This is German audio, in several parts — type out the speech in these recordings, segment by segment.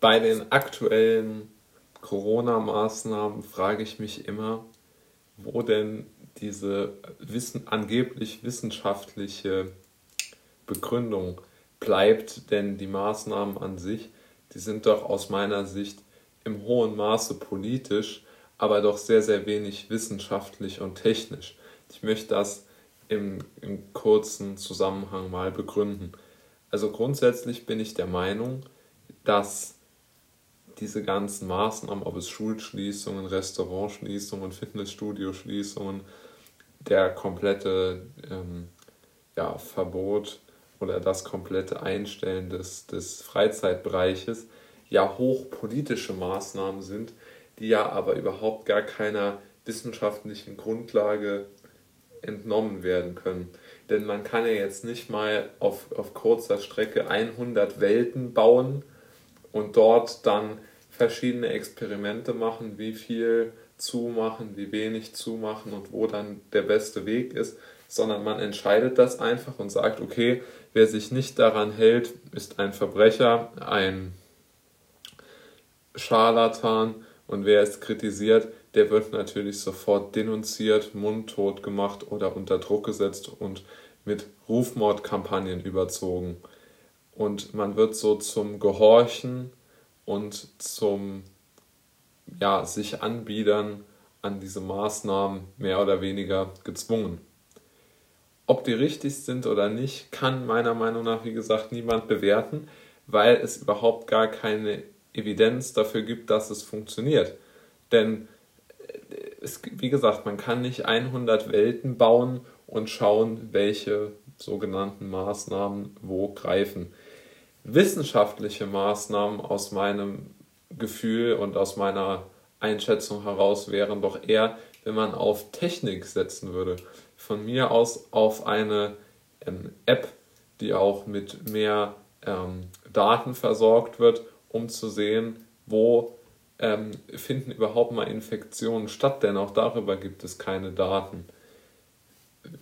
bei den aktuellen Corona-Maßnahmen frage ich mich immer, wo denn diese Wissen, angeblich wissenschaftliche Begründung bleibt, denn die Maßnahmen an sich, die sind doch aus meiner Sicht im hohen Maße politisch, aber doch sehr, sehr wenig wissenschaftlich und technisch. Ich möchte das im, im kurzen Zusammenhang mal begründen. Also grundsätzlich bin ich der Meinung, dass diese ganzen Maßnahmen, ob es Schulschließungen, Restaurantschließungen, Fitnessstudio-Schließungen, der komplette ähm, ja, Verbot oder das komplette Einstellen des, des Freizeitbereiches ja hochpolitische Maßnahmen sind, die ja aber überhaupt gar keiner wissenschaftlichen Grundlage entnommen werden können. Denn man kann ja jetzt nicht mal auf, auf kurzer Strecke 100 Welten bauen und dort dann verschiedene Experimente machen, wie viel zumachen, wie wenig zumachen und wo dann der beste Weg ist, sondern man entscheidet das einfach und sagt, okay, wer sich nicht daran hält, ist ein Verbrecher, ein Scharlatan und wer es kritisiert, der wird natürlich sofort denunziert, mundtot gemacht oder unter Druck gesetzt und mit Rufmordkampagnen überzogen. Und man wird so zum Gehorchen und zum ja, sich anbiedern an diese Maßnahmen mehr oder weniger gezwungen. Ob die richtig sind oder nicht, kann meiner Meinung nach, wie gesagt, niemand bewerten, weil es überhaupt gar keine Evidenz dafür gibt, dass es funktioniert. Denn, äh, es, wie gesagt, man kann nicht 100 Welten bauen und schauen, welche sogenannten Maßnahmen wo greifen wissenschaftliche Maßnahmen aus meinem Gefühl und aus meiner Einschätzung heraus wären doch eher, wenn man auf Technik setzen würde. Von mir aus auf eine ähm, App, die auch mit mehr ähm, Daten versorgt wird, um zu sehen, wo ähm, finden überhaupt mal Infektionen statt, denn auch darüber gibt es keine Daten.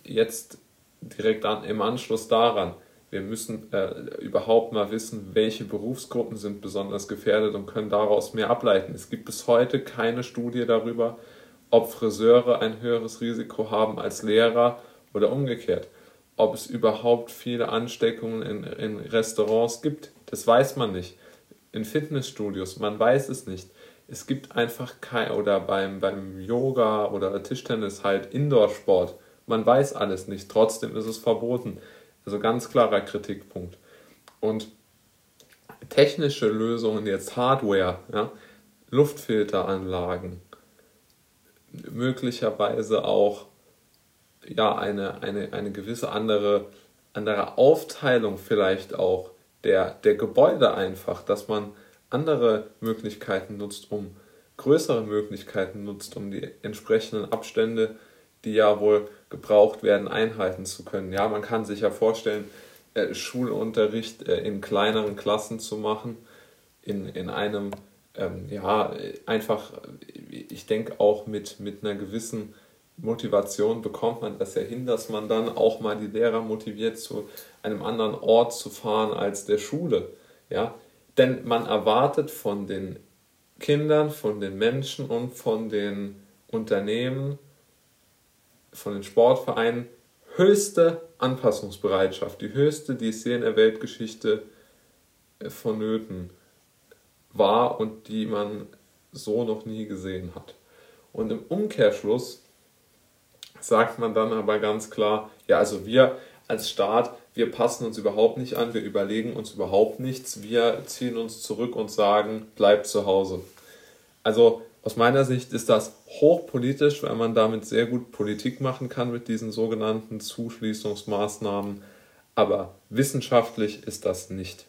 Jetzt direkt an, im Anschluss daran, wir müssen äh, überhaupt mal wissen, welche Berufsgruppen sind besonders gefährdet und können daraus mehr ableiten. Es gibt bis heute keine Studie darüber, ob Friseure ein höheres Risiko haben als Lehrer oder umgekehrt. Ob es überhaupt viele Ansteckungen in, in Restaurants gibt, das weiß man nicht. In Fitnessstudios, man weiß es nicht. Es gibt einfach kein, oder beim, beim Yoga oder Tischtennis halt Indoor-Sport. Man weiß alles nicht, trotzdem ist es verboten. Also ganz klarer Kritikpunkt. Und technische Lösungen, jetzt Hardware, ja, Luftfilteranlagen, möglicherweise auch ja, eine, eine, eine gewisse andere, andere Aufteilung vielleicht auch der, der Gebäude einfach, dass man andere Möglichkeiten nutzt, um größere Möglichkeiten nutzt, um die entsprechenden Abstände die ja wohl gebraucht werden, einhalten zu können. Ja, man kann sich ja vorstellen, äh, Schulunterricht äh, in kleineren Klassen zu machen, in, in einem, ähm, ja, einfach, ich denke auch mit, mit einer gewissen Motivation bekommt man das ja hin, dass man dann auch mal die Lehrer motiviert, zu einem anderen Ort zu fahren als der Schule. Ja? Denn man erwartet von den Kindern, von den Menschen und von den Unternehmen, von den Sportvereinen höchste Anpassungsbereitschaft, die höchste, die es je in der Weltgeschichte äh, vonnöten war und die man so noch nie gesehen hat. Und im Umkehrschluss sagt man dann aber ganz klar, ja, also wir als Staat, wir passen uns überhaupt nicht an, wir überlegen uns überhaupt nichts, wir ziehen uns zurück und sagen, bleibt zu Hause. Also aus meiner Sicht ist das hochpolitisch, weil man damit sehr gut Politik machen kann mit diesen sogenannten Zuschließungsmaßnahmen. Aber wissenschaftlich ist das nicht.